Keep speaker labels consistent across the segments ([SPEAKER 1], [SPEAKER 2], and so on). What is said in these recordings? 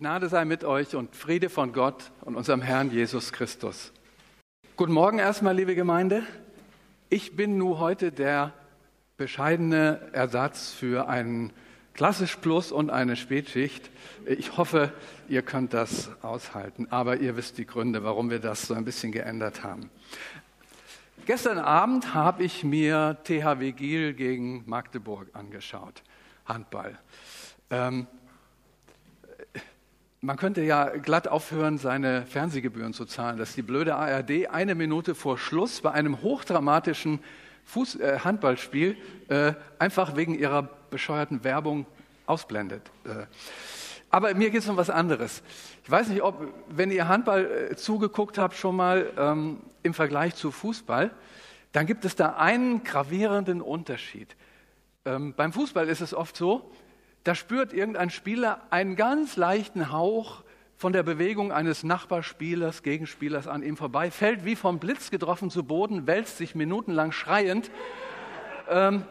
[SPEAKER 1] Gnade sei mit euch und Friede von Gott und unserem Herrn Jesus Christus. Guten Morgen erstmal, liebe Gemeinde. Ich bin nur heute der bescheidene Ersatz für einen Klassisch Plus und eine Spätschicht. Ich hoffe, ihr könnt das aushalten, aber ihr wisst die Gründe, warum wir das so ein bisschen geändert haben. Gestern Abend habe ich mir THW Giel gegen Magdeburg angeschaut, Handball. Ähm, man könnte ja glatt aufhören, seine Fernsehgebühren zu zahlen, dass die blöde ARD eine Minute vor Schluss bei einem hochdramatischen Fuß, äh, Handballspiel äh, einfach wegen ihrer bescheuerten Werbung ausblendet. Äh. Aber mir geht es um was anderes. Ich weiß nicht, ob, wenn ihr Handball äh, zugeguckt habt schon mal ähm, im Vergleich zu Fußball, dann gibt es da einen gravierenden Unterschied. Ähm, beim Fußball ist es oft so, da spürt irgendein Spieler einen ganz leichten Hauch von der Bewegung eines Nachbarspielers, Gegenspielers an ihm vorbei, fällt wie vom Blitz getroffen zu Boden, wälzt sich minutenlang schreiend, ähm,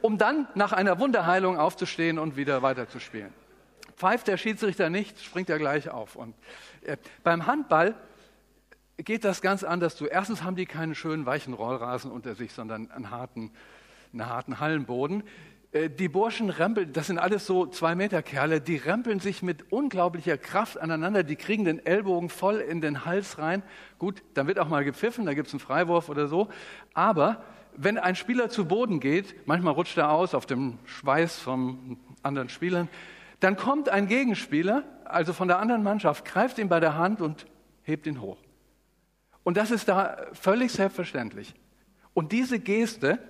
[SPEAKER 1] um dann nach einer Wunderheilung aufzustehen und wieder weiterzuspielen. Pfeift der Schiedsrichter nicht, springt er gleich auf. Und äh, beim Handball geht das ganz anders zu. Erstens haben die keinen schönen weichen Rollrasen unter sich, sondern einen harten, einen harten Hallenboden. Äh, die Burschen rempeln, das sind alles so zwei Meter Kerle, die rempeln sich mit unglaublicher Kraft aneinander, die kriegen den Ellbogen voll in den Hals rein. Gut, dann wird auch mal gepfiffen, da gibt es einen Freiwurf oder so. Aber wenn ein Spieler zu Boden geht, manchmal rutscht er aus auf dem Schweiß von anderen Spielern, dann kommt ein Gegenspieler, also von der anderen Mannschaft, greift ihn bei der Hand und hebt ihn hoch. Und das ist da völlig selbstverständlich. Und diese Geste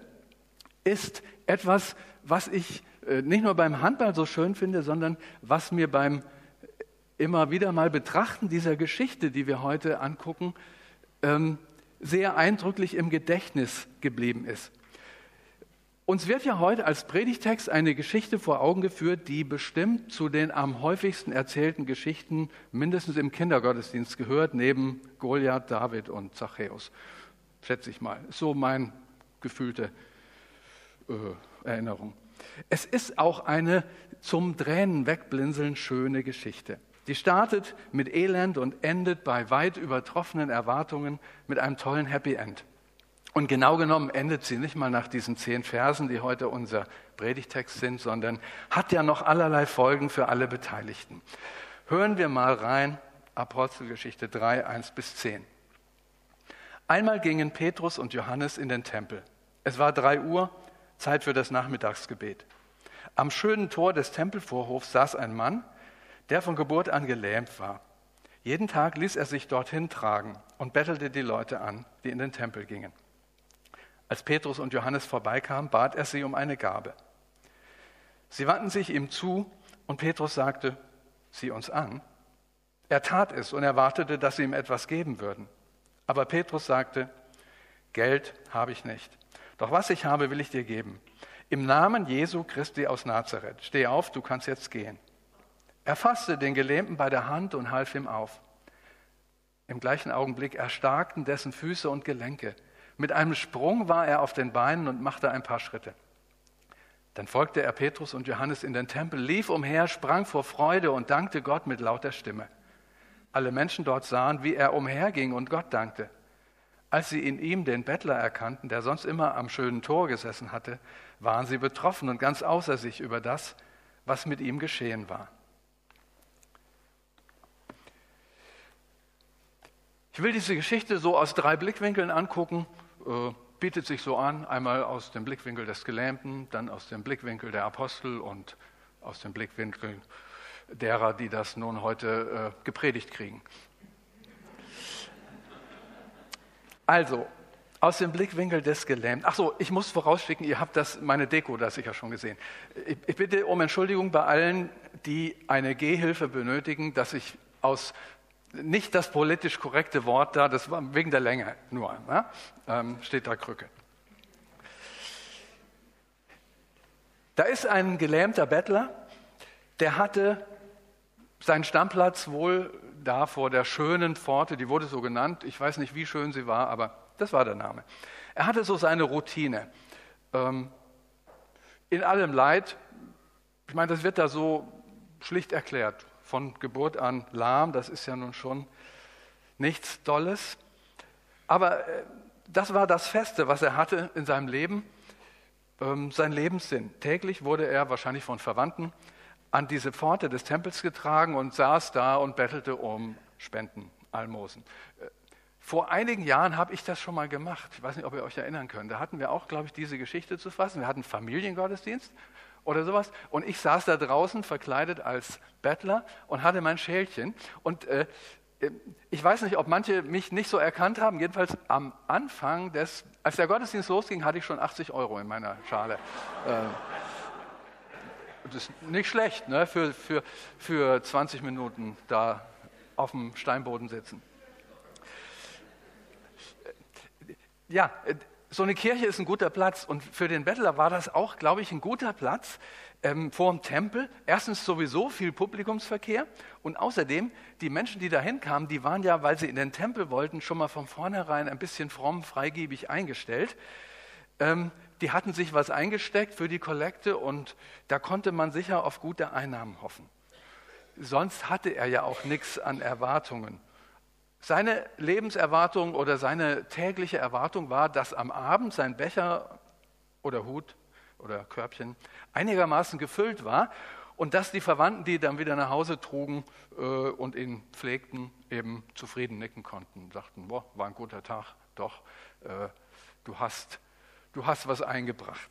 [SPEAKER 1] ist etwas, was ich äh, nicht nur beim Handball so schön finde, sondern was mir beim immer wieder mal Betrachten dieser Geschichte, die wir heute angucken, ähm, sehr eindrücklich im Gedächtnis geblieben ist. Uns wird ja heute als Predigtext eine Geschichte vor Augen geführt, die bestimmt zu den am häufigsten erzählten Geschichten mindestens im Kindergottesdienst gehört, neben Goliath, David und Zachäus. Schätze ich mal. So mein gefühlte äh, Erinnerung. Es ist auch eine zum Tränen wegblinzeln schöne Geschichte. Die startet mit Elend und endet bei weit übertroffenen Erwartungen mit einem tollen Happy End. Und genau genommen endet sie nicht mal nach diesen zehn Versen, die heute unser Predigtext sind, sondern hat ja noch allerlei Folgen für alle Beteiligten. Hören wir mal rein, Apostelgeschichte 3, 1 bis 10. Einmal gingen Petrus und Johannes in den Tempel. Es war drei Uhr Zeit für das Nachmittagsgebet. Am schönen Tor des Tempelvorhofs saß ein Mann, der von Geburt an gelähmt war. Jeden Tag ließ er sich dorthin tragen und bettelte die Leute an, die in den Tempel gingen. Als Petrus und Johannes vorbeikamen, bat er sie um eine Gabe. Sie wandten sich ihm zu und Petrus sagte, sieh uns an. Er tat es und erwartete, dass sie ihm etwas geben würden. Aber Petrus sagte, Geld habe ich nicht doch was ich habe, will ich dir geben. Im Namen Jesu Christi aus Nazareth. Steh auf, du kannst jetzt gehen. Er fasste den Gelähmten bei der Hand und half ihm auf. Im gleichen Augenblick erstarkten dessen Füße und Gelenke. Mit einem Sprung war er auf den Beinen und machte ein paar Schritte. Dann folgte er Petrus und Johannes in den Tempel, lief umher, sprang vor Freude und dankte Gott mit lauter Stimme. Alle Menschen dort sahen, wie er umherging und Gott dankte. Als sie in ihm den Bettler erkannten, der sonst immer am schönen Tor gesessen hatte, waren sie betroffen und ganz außer sich über das, was mit ihm geschehen war. Ich will diese Geschichte so aus drei Blickwinkeln angucken. Äh, bietet sich so an, einmal aus dem Blickwinkel des Gelähmten, dann aus dem Blickwinkel der Apostel und aus dem Blickwinkel derer, die das nun heute äh, gepredigt kriegen. Also, aus dem Blickwinkel des Gelähmten. Ach so, ich muss vorausschicken, ihr habt das, meine Deko da sicher schon gesehen. Ich, ich bitte um Entschuldigung bei allen, die eine Gehhilfe benötigen, dass ich aus nicht das politisch korrekte Wort da, das war wegen der Länge nur, ne? ähm, steht da Krücke. Da ist ein gelähmter Bettler, der hatte seinen Stammplatz wohl da vor der schönen Pforte, die wurde so genannt. Ich weiß nicht, wie schön sie war, aber das war der Name. Er hatte so seine Routine. Ähm, in allem Leid, ich meine, das wird da so schlicht erklärt. von Geburt an lahm. Das ist ja nun schon nichts Dolles. Aber äh, das war das Feste, was er hatte in seinem Leben, ähm, sein Lebenssinn. Täglich wurde er wahrscheinlich von Verwandten an diese Pforte des Tempels getragen und saß da und bettelte um Spenden, Almosen. Äh, vor einigen Jahren habe ich das schon mal gemacht. Ich weiß nicht, ob ihr euch erinnern könnt. Da hatten wir auch, glaube ich, diese Geschichte zu fassen. Wir hatten Familiengottesdienst oder sowas. Und ich saß da draußen verkleidet als Bettler und hatte mein Schälchen. Und äh, äh, ich weiß nicht, ob manche mich nicht so erkannt haben. Jedenfalls am Anfang des, als der Gottesdienst losging, hatte ich schon 80 Euro in meiner Schale. Äh, das ist nicht schlecht, ne? für, für, für 20 Minuten da auf dem Steinboden sitzen. ja, so eine Kirche ist ein guter Platz und für den Bettler war das auch, glaube ich, ein guter Platz ähm, vor dem Tempel. Erstens sowieso viel Publikumsverkehr und außerdem die Menschen, die da hinkamen, die waren ja, weil sie in den Tempel wollten, schon mal von vornherein ein bisschen fromm, freigebig eingestellt. Ähm, die hatten sich was eingesteckt für die Kollekte und da konnte man sicher auf gute Einnahmen hoffen. Sonst hatte er ja auch nichts an Erwartungen. Seine Lebenserwartung oder seine tägliche Erwartung war, dass am Abend sein Becher oder Hut oder Körbchen einigermaßen gefüllt war und dass die Verwandten, die dann wieder nach Hause trugen äh, und ihn pflegten, eben zufrieden nicken konnten, sagten, boah, war ein guter Tag, doch, äh, du, hast, du hast was eingebracht.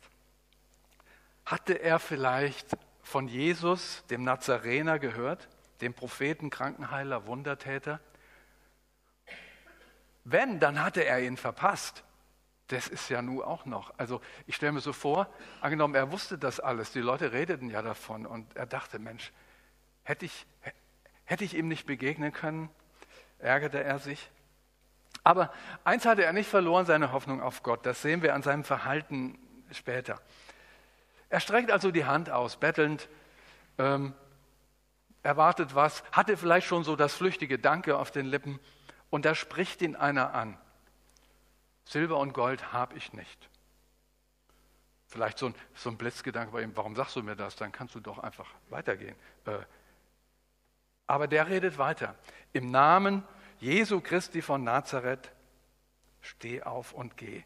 [SPEAKER 1] Hatte er vielleicht von Jesus, dem Nazarener, gehört, dem Propheten, Krankenheiler, Wundertäter? Wenn, dann hatte er ihn verpasst. Das ist ja nun auch noch. Also ich stelle mir so vor, angenommen, er wusste das alles, die Leute redeten ja davon und er dachte, Mensch, hätte ich, hätte ich ihm nicht begegnen können, ärgerte er sich. Aber eins hatte er nicht verloren, seine Hoffnung auf Gott. Das sehen wir an seinem Verhalten später. Er streckt also die Hand aus, bettelnd, ähm, erwartet was, hatte vielleicht schon so das flüchtige Danke auf den Lippen und da spricht ihn einer an. Silber und Gold habe ich nicht. Vielleicht so ein, so ein Blitzgedanke bei ihm, warum sagst du mir das? Dann kannst du doch einfach weitergehen. Äh, aber der redet weiter. Im Namen Jesu Christi von Nazareth, steh auf und geh.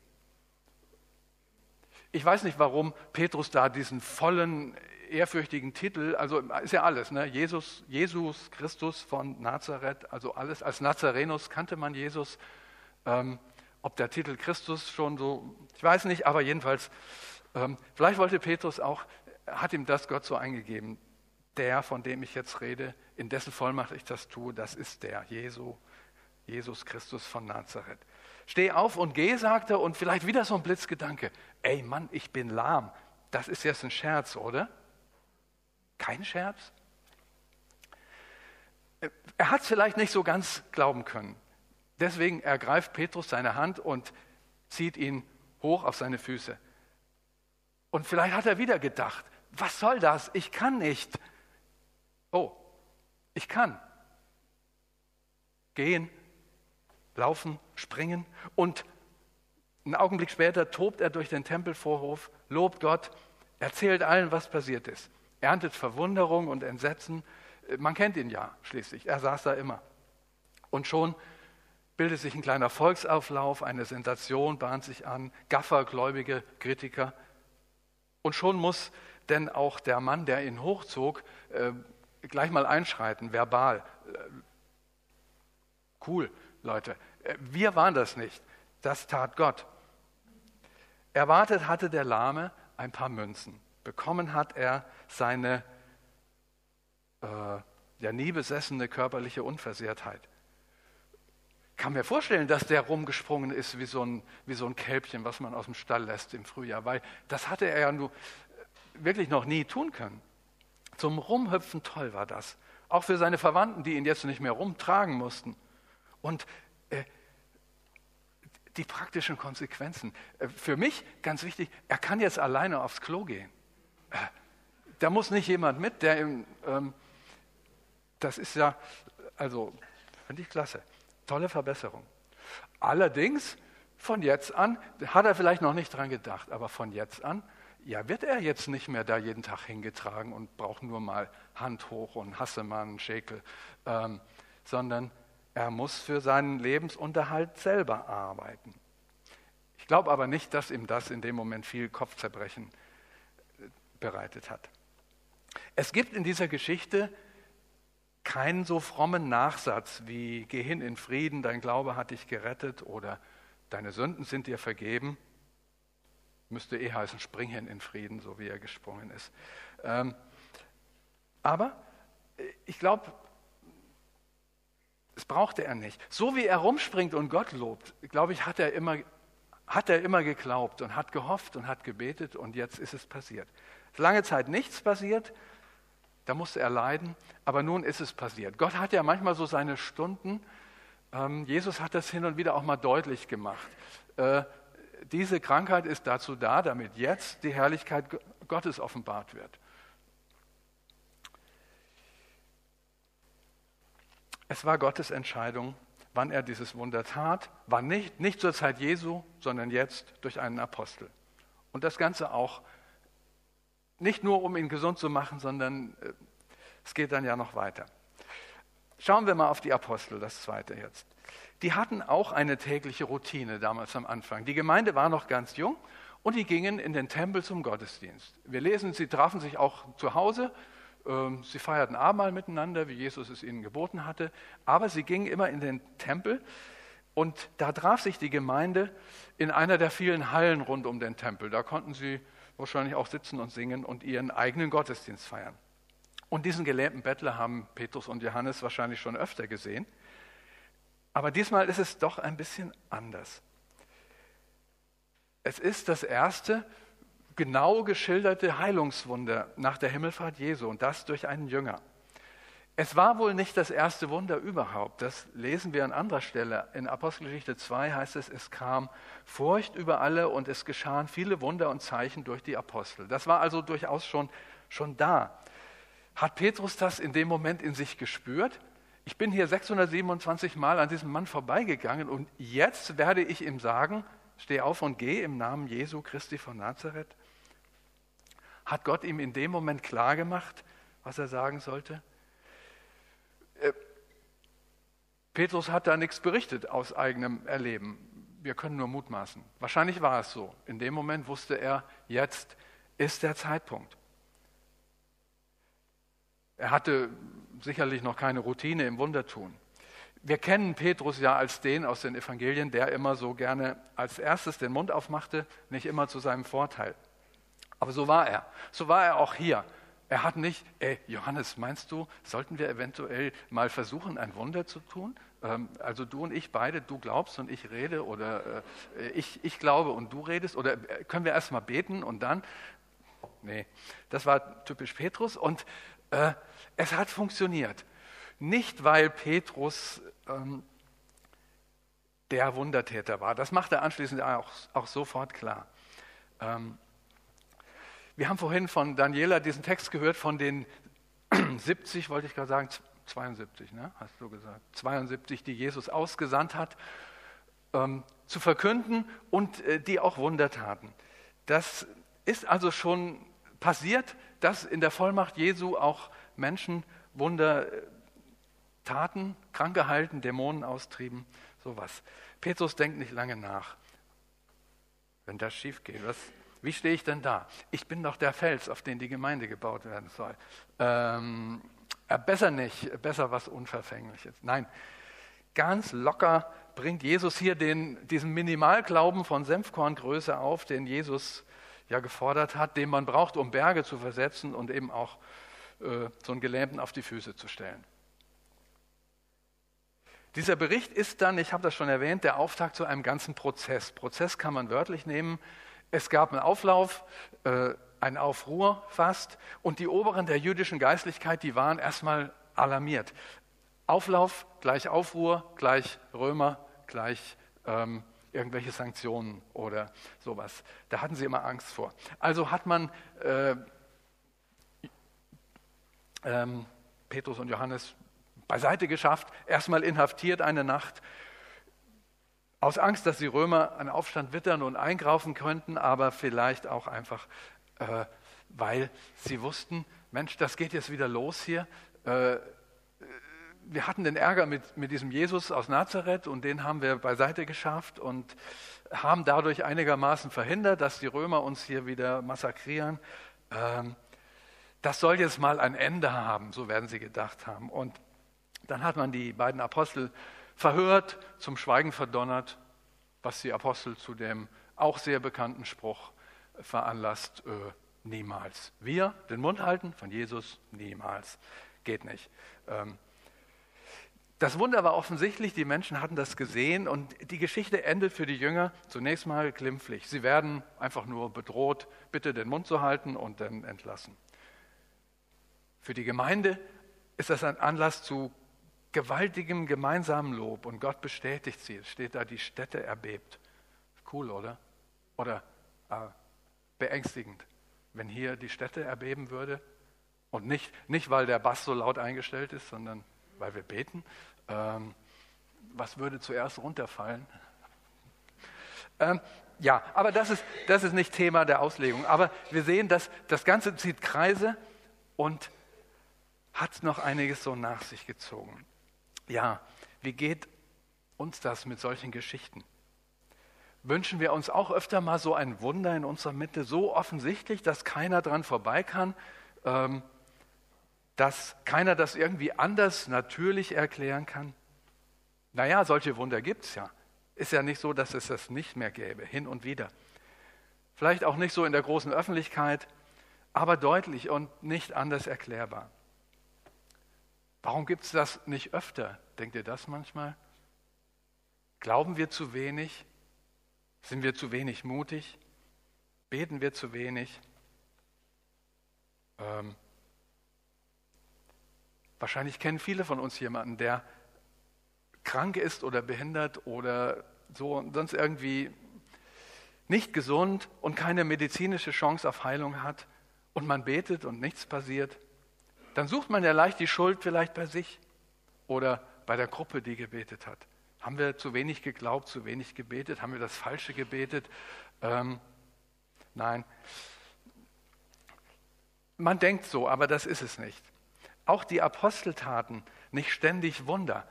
[SPEAKER 1] Ich weiß nicht, warum Petrus da diesen vollen ehrfürchtigen Titel, also ist ja alles, ne? Jesus, Jesus Christus von Nazareth, also alles. Als Nazarenus kannte man Jesus. Ähm, ob der Titel Christus schon so, ich weiß nicht, aber jedenfalls, ähm, vielleicht wollte Petrus auch, hat ihm das Gott so eingegeben. Der, von dem ich jetzt rede, in dessen Vollmacht ich das tue, das ist der, Jesu, Jesus Christus von Nazareth. Steh auf und geh, sagt er, und vielleicht wieder so ein Blitzgedanke. Ey Mann, ich bin lahm. Das ist jetzt ein Scherz, oder? Kein Scherz? Er hat es vielleicht nicht so ganz glauben können. Deswegen ergreift Petrus seine Hand und zieht ihn hoch auf seine Füße. Und vielleicht hat er wieder gedacht, was soll das? Ich kann nicht. Oh, ich kann. Gehen, laufen, springen. Und einen Augenblick später tobt er durch den Tempelvorhof, lobt Gott, erzählt allen, was passiert ist erntet Verwunderung und Entsetzen. Man kennt ihn ja schließlich, er saß da immer. Und schon bildet sich ein kleiner Volksauflauf, eine Sensation bahnt sich an, Gaffer, gläubige Kritiker. Und schon muss denn auch der Mann, der ihn hochzog, äh, gleich mal einschreiten, verbal. Äh, cool, Leute. Äh, wir waren das nicht. Das tat Gott. Erwartet hatte der Lahme ein paar Münzen. Bekommen hat er seine äh, ja nie besessene körperliche Unversehrtheit. Kann mir vorstellen, dass der rumgesprungen ist wie so, ein, wie so ein Kälbchen, was man aus dem Stall lässt im Frühjahr, weil das hatte er ja nur wirklich noch nie tun können. Zum Rumhüpfen toll war das. Auch für seine Verwandten, die ihn jetzt nicht mehr rumtragen mussten. Und äh, die praktischen Konsequenzen. Äh, für mich ganz wichtig, er kann jetzt alleine aufs Klo gehen. Äh, da muss nicht jemand mit, der im, ähm, das ist ja, also, finde ich klasse. Tolle Verbesserung. Allerdings, von jetzt an, hat er vielleicht noch nicht dran gedacht, aber von jetzt an, ja, wird er jetzt nicht mehr da jeden Tag hingetragen und braucht nur mal Hand hoch und Hassemann, Schäkel, ähm, sondern er muss für seinen Lebensunterhalt selber arbeiten. Ich glaube aber nicht, dass ihm das in dem Moment viel Kopfzerbrechen äh, bereitet hat. Es gibt in dieser Geschichte keinen so frommen Nachsatz wie Geh hin in Frieden, dein Glaube hat dich gerettet oder deine Sünden sind dir vergeben. Müsste eh heißen, spring hin in Frieden, so wie er gesprungen ist. Ähm, aber äh, ich glaube, das brauchte er nicht. So wie er rumspringt und Gott lobt, glaube ich, hat er immer, hat er immer geglaubt und hat gehofft und hat gebetet und jetzt ist es passiert. Lange Zeit nichts passiert, da musste er leiden, aber nun ist es passiert. Gott hat ja manchmal so seine Stunden. Ähm, Jesus hat das hin und wieder auch mal deutlich gemacht. Äh, diese Krankheit ist dazu da, damit jetzt die Herrlichkeit Gottes offenbart wird. Es war Gottes Entscheidung, wann er dieses Wunder tat, war nicht, nicht zur Zeit Jesu, sondern jetzt durch einen Apostel. Und das Ganze auch nicht nur, um ihn gesund zu machen, sondern äh, es geht dann ja noch weiter. Schauen wir mal auf die Apostel, das zweite jetzt. Die hatten auch eine tägliche Routine damals am Anfang. Die Gemeinde war noch ganz jung und die gingen in den Tempel zum Gottesdienst. Wir lesen, sie trafen sich auch zu Hause sie feierten Abendmahl miteinander, wie Jesus es ihnen geboten hatte, aber sie gingen immer in den Tempel und da traf sich die Gemeinde in einer der vielen Hallen rund um den Tempel. Da konnten sie wahrscheinlich auch sitzen und singen und ihren eigenen Gottesdienst feiern. Und diesen gelähmten Bettler haben Petrus und Johannes wahrscheinlich schon öfter gesehen. Aber diesmal ist es doch ein bisschen anders. Es ist das erste genau geschilderte Heilungswunder nach der Himmelfahrt Jesu und das durch einen Jünger. Es war wohl nicht das erste Wunder überhaupt. Das lesen wir an anderer Stelle. In Apostelgeschichte 2 heißt es, es kam Furcht über alle und es geschahen viele Wunder und Zeichen durch die Apostel. Das war also durchaus schon, schon da. Hat Petrus das in dem Moment in sich gespürt? Ich bin hier 627 Mal an diesem Mann vorbeigegangen und jetzt werde ich ihm sagen, steh auf und geh im Namen Jesu Christi von Nazareth. Hat Gott ihm in dem Moment klar gemacht, was er sagen sollte? Äh, Petrus hat da nichts berichtet aus eigenem Erleben. Wir können nur mutmaßen. Wahrscheinlich war es so. In dem Moment wusste er, jetzt ist der Zeitpunkt. Er hatte sicherlich noch keine Routine im Wundertun. Wir kennen Petrus ja als den aus den Evangelien, der immer so gerne als erstes den Mund aufmachte, nicht immer zu seinem Vorteil. Aber so war er. So war er auch hier. Er hat nicht, ey, Johannes, meinst du, sollten wir eventuell mal versuchen, ein Wunder zu tun? Ähm, also du und ich beide, du glaubst und ich rede oder äh, ich, ich glaube und du redest oder äh, können wir erst mal beten und dann? Nee, das war typisch Petrus und äh, es hat funktioniert. Nicht, weil Petrus ähm, der Wundertäter war. Das macht er anschließend auch, auch sofort klar. Ähm, wir haben vorhin von Daniela diesen Text gehört von den 70, wollte ich gerade sagen, 72, ne? hast du gesagt, 72, die Jesus ausgesandt hat, ähm, zu verkünden und äh, die auch Wunder taten. Das ist also schon passiert, dass in der Vollmacht Jesu auch Menschen Wunder äh, taten, Kranke halten, Dämonen austrieben, sowas. Petrus denkt nicht lange nach. Wenn das schief geht, was, wie stehe ich denn da? Ich bin doch der Fels, auf den die Gemeinde gebaut werden soll. Ähm, äh, besser nicht, besser was Unverfängliches. Nein, ganz locker bringt Jesus hier den, diesen Minimalglauben von Senfkorngröße auf, den Jesus ja gefordert hat, den man braucht, um Berge zu versetzen und eben auch äh, so einen Gelähmten auf die Füße zu stellen. Dieser Bericht ist dann, ich habe das schon erwähnt, der Auftakt zu einem ganzen Prozess. Prozess kann man wörtlich nehmen. Es gab einen Auflauf, äh, einen Aufruhr fast, und die Oberen der jüdischen Geistlichkeit, die waren erstmal alarmiert. Auflauf gleich Aufruhr, gleich Römer, gleich ähm, irgendwelche Sanktionen oder sowas. Da hatten sie immer Angst vor. Also hat man äh, ähm, Petrus und Johannes beiseite geschafft, erstmal inhaftiert eine Nacht aus Angst, dass die Römer einen Aufstand wittern und eingreifen könnten, aber vielleicht auch einfach äh, weil sie wussten, Mensch, das geht jetzt wieder los hier. Äh, wir hatten den Ärger mit, mit diesem Jesus aus Nazareth und den haben wir beiseite geschafft und haben dadurch einigermaßen verhindert, dass die Römer uns hier wieder massakrieren. Ähm, das soll jetzt mal ein Ende haben, so werden sie gedacht haben. Und dann hat man die beiden Apostel verhört, zum Schweigen verdonnert, was die Apostel zu dem auch sehr bekannten Spruch veranlasst, äh, niemals. Wir den Mund halten von Jesus, niemals. Geht nicht. Ähm, das Wunder war offensichtlich, die Menschen hatten das gesehen und die Geschichte endet für die Jünger zunächst mal glimpflich. Sie werden einfach nur bedroht, bitte den Mund zu halten und dann entlassen. Für die Gemeinde ist das ein Anlass zu gewaltigem gemeinsamen Lob und Gott bestätigt sie. Es steht da, die Städte erbebt. Cool, oder? Oder äh, beängstigend, wenn hier die Städte erbeben würde und nicht, nicht, weil der Bass so laut eingestellt ist, sondern weil wir beten. Ähm, was würde zuerst runterfallen? Ähm, ja, aber das ist, das ist nicht Thema der Auslegung. Aber wir sehen, dass das Ganze zieht Kreise und hat noch einiges so nach sich gezogen. Ja, wie geht uns das mit solchen Geschichten? Wünschen wir uns auch öfter mal so ein Wunder in unserer Mitte, so offensichtlich, dass keiner dran vorbei kann, ähm, dass keiner das irgendwie anders natürlich erklären kann? Naja, solche Wunder gibt es ja. Ist ja nicht so, dass es das nicht mehr gäbe, hin und wieder. Vielleicht auch nicht so in der großen Öffentlichkeit, aber deutlich und nicht anders erklärbar. Warum gibt es das nicht öfter? Denkt ihr das manchmal? Glauben wir zu wenig? Sind wir zu wenig mutig? Beten wir zu wenig? Ähm, wahrscheinlich kennen viele von uns jemanden, der krank ist oder behindert oder so sonst irgendwie nicht gesund und keine medizinische Chance auf Heilung hat und man betet und nichts passiert dann sucht man ja leicht die Schuld vielleicht bei sich oder bei der Gruppe, die gebetet hat. Haben wir zu wenig geglaubt, zu wenig gebetet? Haben wir das Falsche gebetet? Ähm, nein. Man denkt so, aber das ist es nicht. Auch die Apostel taten nicht ständig Wunder.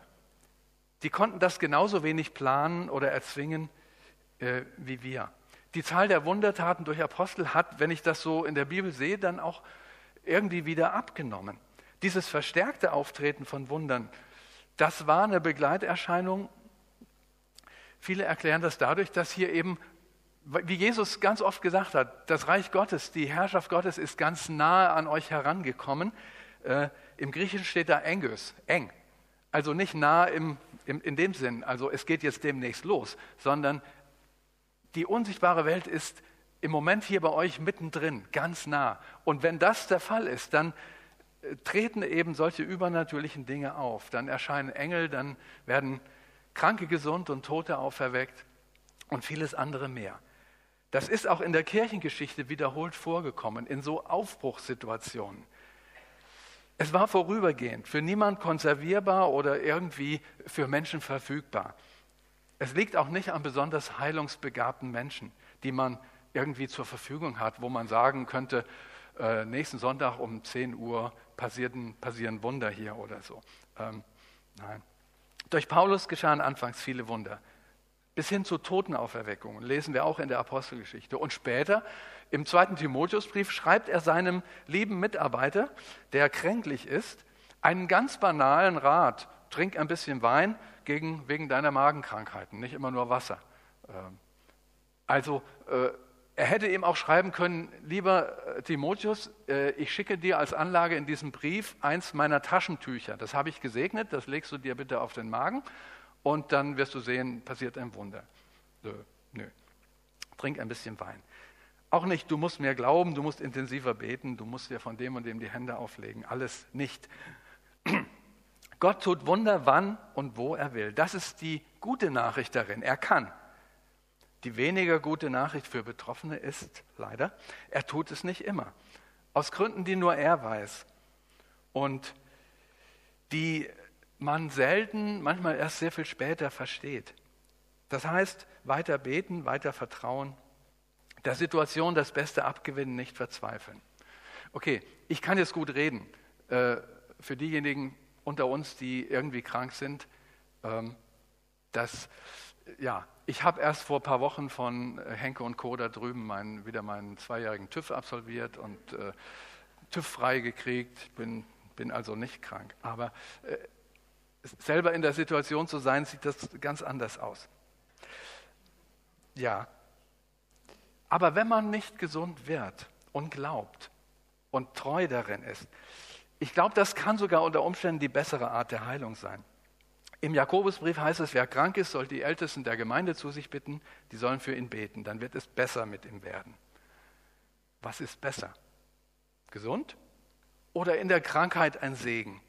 [SPEAKER 1] Die konnten das genauso wenig planen oder erzwingen äh, wie wir. Die Zahl der Wundertaten durch Apostel hat, wenn ich das so in der Bibel sehe, dann auch irgendwie wieder abgenommen. Dieses verstärkte Auftreten von Wundern, das war eine Begleiterscheinung. Viele erklären das dadurch, dass hier eben, wie Jesus ganz oft gesagt hat, das Reich Gottes, die Herrschaft Gottes ist ganz nahe an euch herangekommen. Äh, Im Griechischen steht da engös, eng. Also nicht nah im, im, in dem Sinn, also es geht jetzt demnächst los, sondern die unsichtbare Welt ist im Moment hier bei euch mittendrin, ganz nah. Und wenn das der Fall ist, dann äh, treten eben solche übernatürlichen Dinge auf. Dann erscheinen Engel, dann werden Kranke gesund und Tote auferweckt und vieles andere mehr. Das ist auch in der Kirchengeschichte wiederholt vorgekommen, in so Aufbruchssituationen. Es war vorübergehend, für niemand konservierbar oder irgendwie für Menschen verfügbar. Es liegt auch nicht an besonders heilungsbegabten Menschen, die man irgendwie zur Verfügung hat, wo man sagen könnte, äh, nächsten Sonntag um 10 Uhr passieren, Wunder hier oder so. Ähm, nein. Durch Paulus geschahen anfangs viele Wunder. Bis hin zu Totenauferweckungen lesen wir auch in der Apostelgeschichte. Und später, im zweiten Timotheusbrief, schreibt er seinem lieben Mitarbeiter, der kränklich ist, einen ganz banalen Rat. Trink ein bisschen Wein gegen, wegen deiner Magenkrankheiten, nicht immer nur Wasser. Ähm, also äh, er hätte ihm auch schreiben können, lieber äh, Timotheus, äh, ich schicke dir als Anlage in diesem Brief eins meiner Taschentücher. Das habe ich gesegnet, das legst du dir bitte auf den Magen und dann wirst du sehen, passiert ein Wunder. Nö, nö. Trink ein bisschen Wein. Auch nicht, du musst mehr glauben, du musst intensiver beten, du musst dir von dem und dem die Hände auflegen. Alles nicht. Gott tut Wunder, wann und wo er will. Das ist die gute Nachricht darin. Er kann. Die weniger gute Nachricht für Betroffene ist leider, er tut es nicht immer. Aus Gründen, die nur er weiß. Und die man selten, manchmal erst sehr viel später versteht. Das heißt, weiter beten, weiter vertrauen. der Situation das Beste abgewinnen, nicht verzweifeln. Okay, ich kann jetzt gut reden. Äh, für diejenigen unter uns, die irgendwie krank sind, ähm, das, ja, ich habe erst vor ein paar Wochen von Henke und Co. da drüben mein, wieder meinen zweijährigen TÜV absolviert und äh, TÜV frei gekriegt, bin, bin also nicht krank. Aber äh, selber in der Situation zu sein, sieht das ganz anders aus. Ja, aber wenn man nicht gesund wird und glaubt und treu darin ist, ich glaube, das kann sogar unter Umständen die bessere Art der Heilung sein. Im Jakobusbrief heißt es, wer krank ist, soll die Ältesten der Gemeinde zu sich bitten, die sollen für ihn beten, dann wird es besser mit ihm werden. Was ist besser? Gesund oder in der Krankheit ein Segen?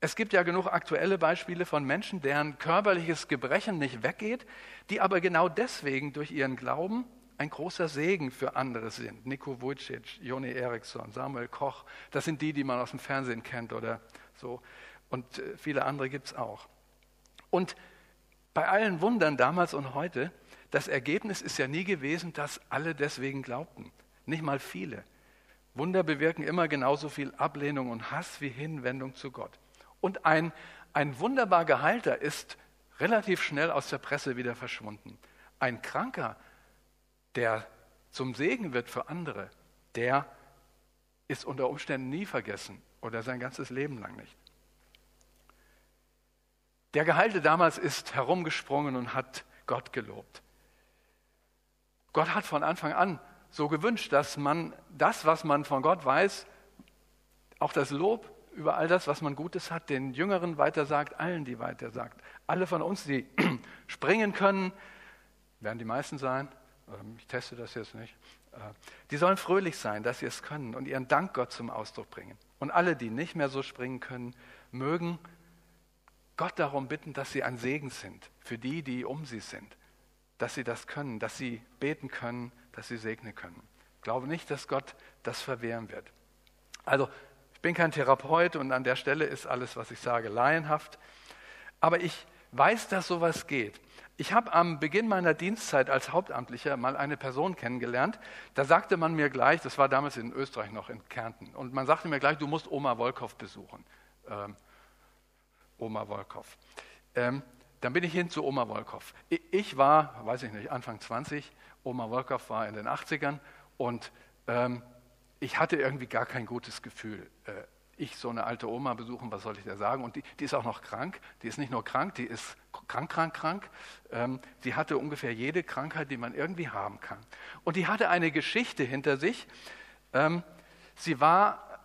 [SPEAKER 1] Es gibt ja genug aktuelle Beispiele von Menschen, deren körperliches Gebrechen nicht weggeht, die aber genau deswegen durch ihren Glauben ein großer Segen für andere sind. Nico Vujicic, Joni Eriksson, Samuel Koch, das sind die, die man aus dem Fernsehen kennt oder so. Und äh, viele andere gibt es auch. Und bei allen Wundern damals und heute, das Ergebnis ist ja nie gewesen, dass alle deswegen glaubten. Nicht mal viele. Wunder bewirken immer genauso viel Ablehnung und Hass wie Hinwendung zu Gott. Und ein, ein wunderbar Geheilter ist relativ schnell aus der Presse wieder verschwunden. Ein Kranker der zum Segen wird für andere, der ist unter Umständen nie vergessen oder sein ganzes Leben lang nicht. Der Geheilte damals ist herumgesprungen und hat Gott gelobt. Gott hat von Anfang an so gewünscht, dass man das, was man von Gott weiß, auch das Lob über all das, was man Gutes hat, den Jüngeren weitersagt, allen, die weitersagt. Alle von uns, die springen können, werden die meisten sein, ähm, ich teste das jetzt nicht, äh, die sollen fröhlich sein, dass sie es können und ihren Dank Gott zum Ausdruck bringen. Und alle, die nicht mehr so springen können, mögen Gott darum bitten, dass sie ein Segen sind für die, die um sie sind, dass sie das können, dass sie beten können, dass sie segnen können. Ich glaube nicht, dass Gott das verwehren wird. Also, ich bin kein Therapeut und an der Stelle ist alles, was ich sage, laienhaft. Aber ich weiß, dass sowas geht. Ich habe am Beginn meiner Dienstzeit als Hauptamtlicher mal eine Person kennengelernt. Da sagte man mir gleich, das war damals in Österreich noch, in Kärnten, und man sagte mir gleich, du musst Oma Wolkow besuchen. Ähm, Oma Wolkow. Ähm, dann bin ich hin zu Oma Wolkow. Ich war, weiß ich nicht, Anfang 20, Oma Wolkow war in den 80ern und ähm, ich hatte irgendwie gar kein gutes Gefühl. Äh, ich so eine alte Oma besuchen, was soll ich da sagen? Und die, die, ist auch noch krank. Die ist nicht nur krank, die ist krank, krank, krank. Ähm, sie hatte ungefähr jede Krankheit, die man irgendwie haben kann. Und die hatte eine Geschichte hinter sich. Ähm, sie war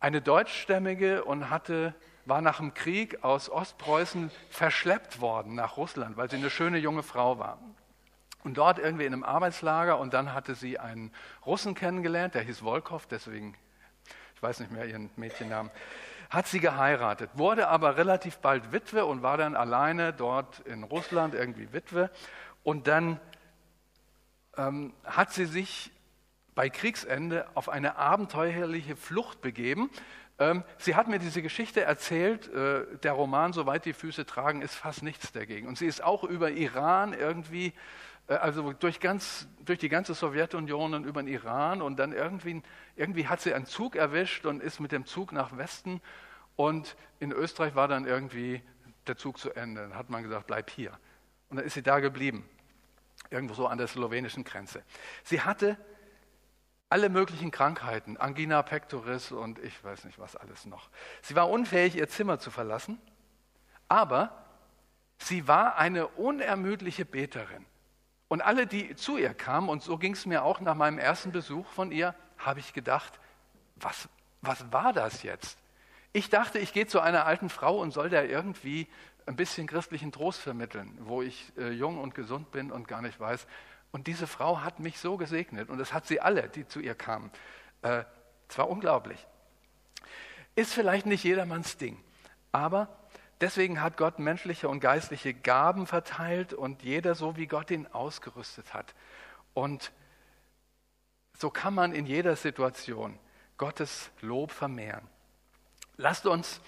[SPEAKER 1] eine deutschstämmige und hatte, war nach dem Krieg aus Ostpreußen verschleppt worden nach Russland, weil sie eine schöne junge Frau war. Und dort irgendwie in einem Arbeitslager und dann hatte sie einen Russen kennengelernt, der hieß Volkov, deswegen ich weiß nicht mehr ihren Mädchennamen, hat sie geheiratet, wurde aber relativ bald Witwe und war dann alleine dort in Russland irgendwie Witwe. Und dann ähm, hat sie sich bei Kriegsende auf eine abenteuerliche Flucht begeben. Ähm, sie hat mir diese Geschichte erzählt, äh, der Roman Soweit die Füße tragen ist fast nichts dagegen. Und sie ist auch über Iran irgendwie äh, also durch, ganz, durch die ganze Sowjetunion und über den Iran und dann irgendwie, irgendwie hat sie einen Zug erwischt und ist mit dem Zug nach Westen und in Österreich war dann irgendwie der Zug zu Ende. Dann hat man gesagt, bleib hier. Und dann ist sie da geblieben, irgendwo so an der slowenischen Grenze. Sie hatte alle möglichen Krankheiten, Angina pectoris und ich weiß nicht was alles noch. Sie war unfähig, ihr Zimmer zu verlassen, aber sie war eine unermüdliche Beterin. Und alle, die zu ihr kamen, und so ging es mir auch nach meinem ersten Besuch von ihr, habe ich gedacht, was, was war das jetzt? Ich dachte, ich gehe zu einer alten Frau und soll der irgendwie ein bisschen christlichen Trost vermitteln, wo ich äh, jung und gesund bin und gar nicht weiß. Und diese Frau hat mich so gesegnet und das hat sie alle, die zu ihr kamen. Äh, es war unglaublich. Ist vielleicht nicht jedermanns Ding, aber Deswegen hat Gott menschliche und geistliche Gaben verteilt und jeder so, wie Gott ihn ausgerüstet hat. Und so kann man in jeder Situation Gottes Lob vermehren. Lasst uns,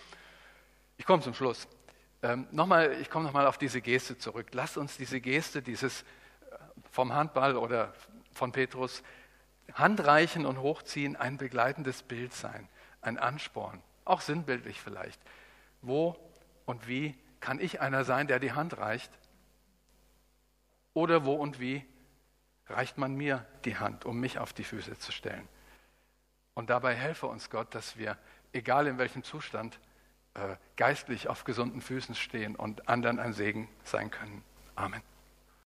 [SPEAKER 1] ich komme zum Schluss, ähm, nochmal, ich komme nochmal auf diese Geste zurück. Lasst uns diese Geste, dieses vom Handball oder von Petrus, Handreichen und Hochziehen ein begleitendes Bild sein, ein Ansporn, auch sinnbildlich vielleicht. Wo und wie kann ich einer sein, der die Hand reicht? Oder wo und wie reicht man mir die Hand, um mich auf die Füße zu stellen? Und dabei helfe uns Gott, dass wir, egal in welchem Zustand, äh, geistlich auf gesunden Füßen stehen und anderen ein Segen sein können. Amen.